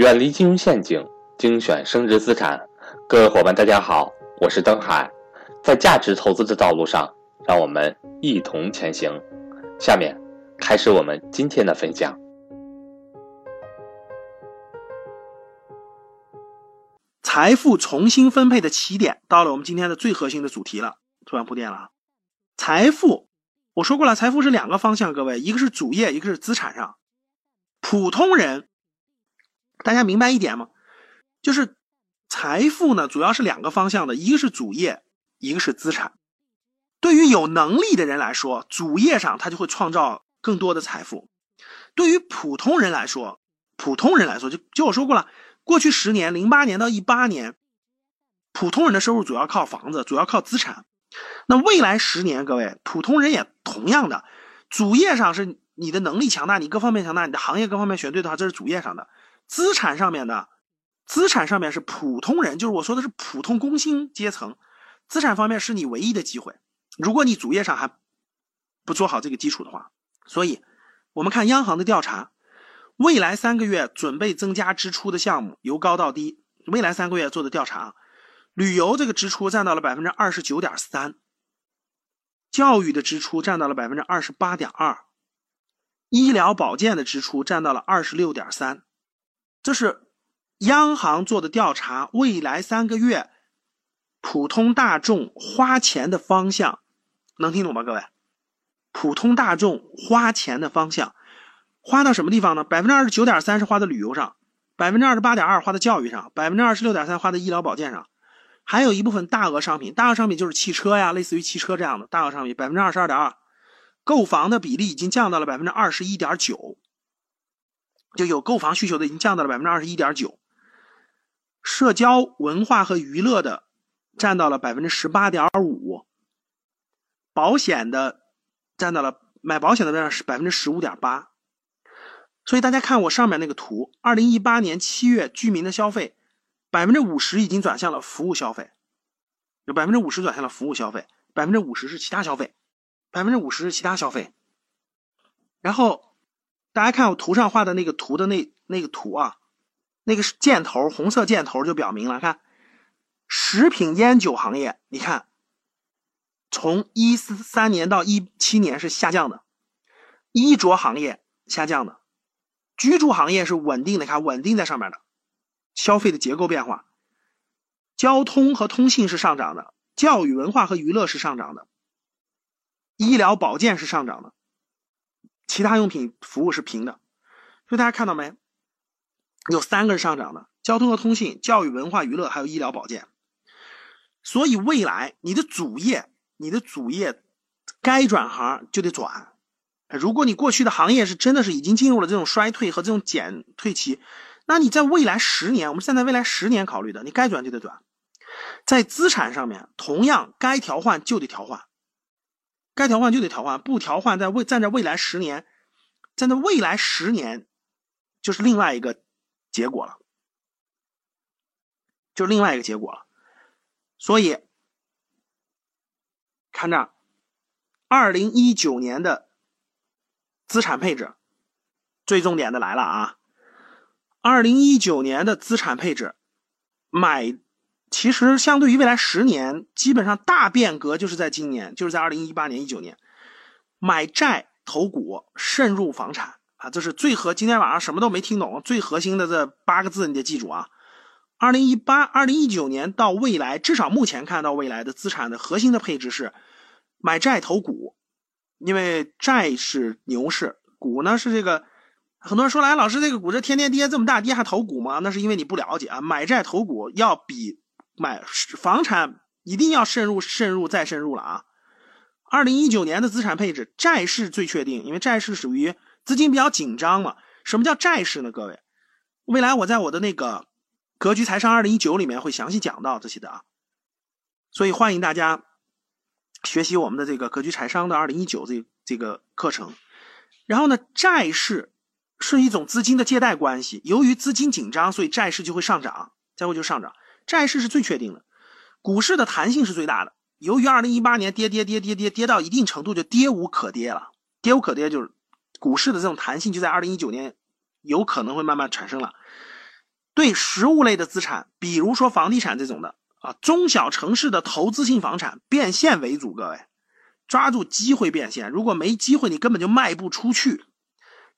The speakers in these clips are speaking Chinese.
远离金融陷阱，精选升值资产。各位伙伴，大家好，我是登海。在价值投资的道路上，让我们一同前行。下面开始我们今天的分享。财富重新分配的起点，到了我们今天的最核心的主题了。突然铺垫了，财富，我说过了，财富是两个方向，各位，一个是主业，一个是资产上。普通人。大家明白一点吗？就是财富呢，主要是两个方向的，一个是主业，一个是资产。对于有能力的人来说，主业上他就会创造更多的财富；对于普通人来说，普通人来说，就就我说过了，过去十年，零八年到一八年，普通人的收入主要靠房子，主要靠资产。那未来十年，各位普通人也同样的，主业上是你的能力强大，你各方面强大，你的行业各方面选对的话，这是主业上的。资产上面的，资产上面是普通人，就是我说的是普通工薪阶层。资产方面是你唯一的机会，如果你主业上还不做好这个基础的话。所以，我们看央行的调查，未来三个月准备增加支出的项目由高到低。未来三个月做的调查，旅游这个支出占到了百分之二十九点三，教育的支出占到了百分之二十八点二，医疗保健的支出占到了二十六点三。这是央行做的调查，未来三个月普通大众花钱的方向，能听懂吗？各位，普通大众花钱的方向，花到什么地方呢？百分之二十九点三是花在旅游上，百分之二十八点二花在教育上，百分之二十六点三花在医疗保健上，还有一部分大额商品，大额商品就是汽车呀，类似于汽车这样的大额商品，百分之二十二点二，购房的比例已经降到了百分之二十一点九。就有购房需求的已经降到了百分之二十一点九，社交文化和娱乐的占到了百分之十八点五，保险的占到了买保险的占是百分之十五点八，所以大家看我上面那个图，二零一八年七月居民的消费百分之五十已经转向了服务消费，有百分之五十转向了服务消费，百分之五十是其他消费，百分之五十是其他消费，然后。大家看我图上画的那个图的那那个图啊，那个箭头红色箭头就表明了，看食品烟酒行业，你看从一四三年到一七年是下降的，衣着行业下降的，居住行业是稳定的，看稳定在上面的，消费的结构变化，交通和通信是上涨的，教育文化和娱乐是上涨的，医疗保健是上涨的。其他用品服务是平的，所以大家看到没？有三个是上涨的：交通和通信、教育、文化、娱乐，还有医疗保健。所以未来你的主业，你的主业该转行就得转。如果你过去的行业是真的是已经进入了这种衰退和这种减退期，那你在未来十年，我们现在未来十年考虑的，你该转就得转。在资产上面，同样该调换就得调换。该调换就得调换，不调换，在未站在未来十年，站在未来十年，就是另外一个结果了，就另外一个结果了。所以，看这，二零一九年的资产配置，最重点的来了啊！二零一九年的资产配置，买。其实，相对于未来十年，基本上大变革就是在今年，就是在二零一八年、一九年，买债投股，慎入房产啊，这是最核。今天晚上什么都没听懂，最核心的这八个字你得记住啊。二零一八、二零一九年到未来，至少目前看到未来的资产的核心的配置是买债投股，因为债是牛市，股呢是这个。很多人说来，老师这个股这天天跌这么大跌还投股吗？那是因为你不了解啊，买债投股要比。买房产一定要慎入、慎入再慎入了啊！二零一九年的资产配置，债市最确定，因为债市属于资金比较紧张嘛。什么叫债市呢？各位，未来我在我的那个格局财商二零一九里面会详细讲到这些的啊。所以欢迎大家学习我们的这个格局财商的二零一九这这个课程。然后呢，债市是一种资金的借贷关系，由于资金紧张，所以债市就会上涨，再会就上涨。债市是最确定的，股市的弹性是最大的。由于二零一八年跌跌跌跌跌跌到一定程度就跌无可跌了，跌无可跌就是股市的这种弹性就在二零一九年有可能会慢慢产生了。对实物类的资产，比如说房地产这种的啊，中小城市的投资性房产变现为主，各位抓住机会变现。如果没机会，你根本就卖不出去。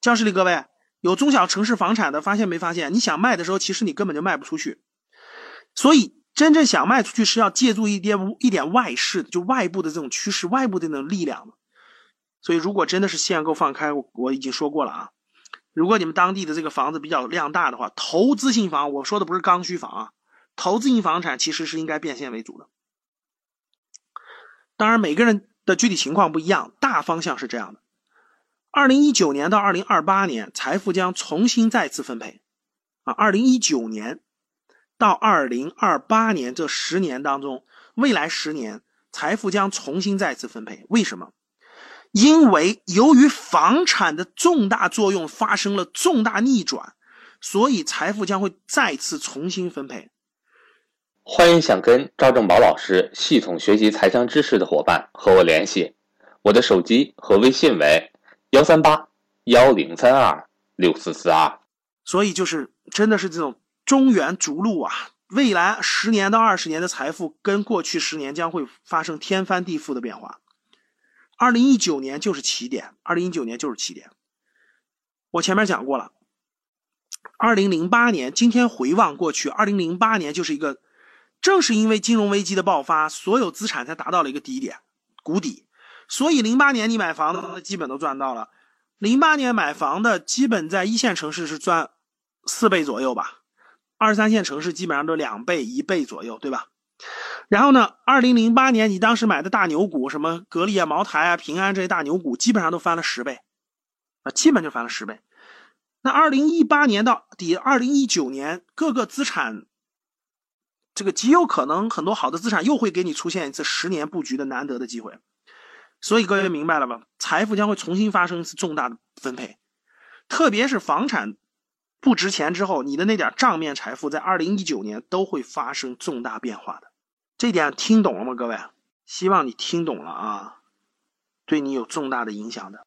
教室里各位有中小城市房产的，发现没发现？你想卖的时候，其实你根本就卖不出去。所以真正想卖出去，是要借助一点一点外势，就外部的这种趋势、外部的那种力量的。所以，如果真的是限购放开，我我已经说过了啊。如果你们当地的这个房子比较量大的话，投资性房，我说的不是刚需房啊，投资性房产其实是应该变现为主的。当然，每个人的具体情况不一样，大方向是这样的：二零一九年到二零二八年，财富将重新再次分配。啊，二零一九年到二零二八年这十年当中，未来十年财富将重新再次分配。为什么？因为由于房产的重大作用发生了重大逆转，所以财富将会再次重新分配。欢迎想跟赵正宝老师系统学习财商知识的伙伴和我联系，我的手机和微信为幺三八幺零三二六四四二。所以就是真的是这种中原逐鹿啊！未来十年到二十年的财富跟过去十年将会发生天翻地覆的变化。二零一九年就是起点，二零一九年就是起点。我前面讲过了，二零零八年，今天回望过去，二零零八年就是一个，正是因为金融危机的爆发，所有资产才达到了一个低点，谷底。所以零八年你买房子，基本都赚到了。零八年买房的，基本在一线城市是赚四倍左右吧，二三线城市基本上都两倍、一倍左右，对吧？然后呢？二零零八年你当时买的大牛股，什么格力啊、茅台啊、平安这些大牛股，基本上都翻了十倍，啊，基本就翻了十倍。那二零一八年到底二零一九年，各个资产，这个极有可能很多好的资产又会给你出现一次十年布局的难得的机会。所以各位明白了吧？财富将会重新发生一次重大的分配，特别是房产不值钱之后，你的那点账面财富在二零一九年都会发生重大变化的。这点听懂了吗，各位？希望你听懂了啊，对你有重大的影响的。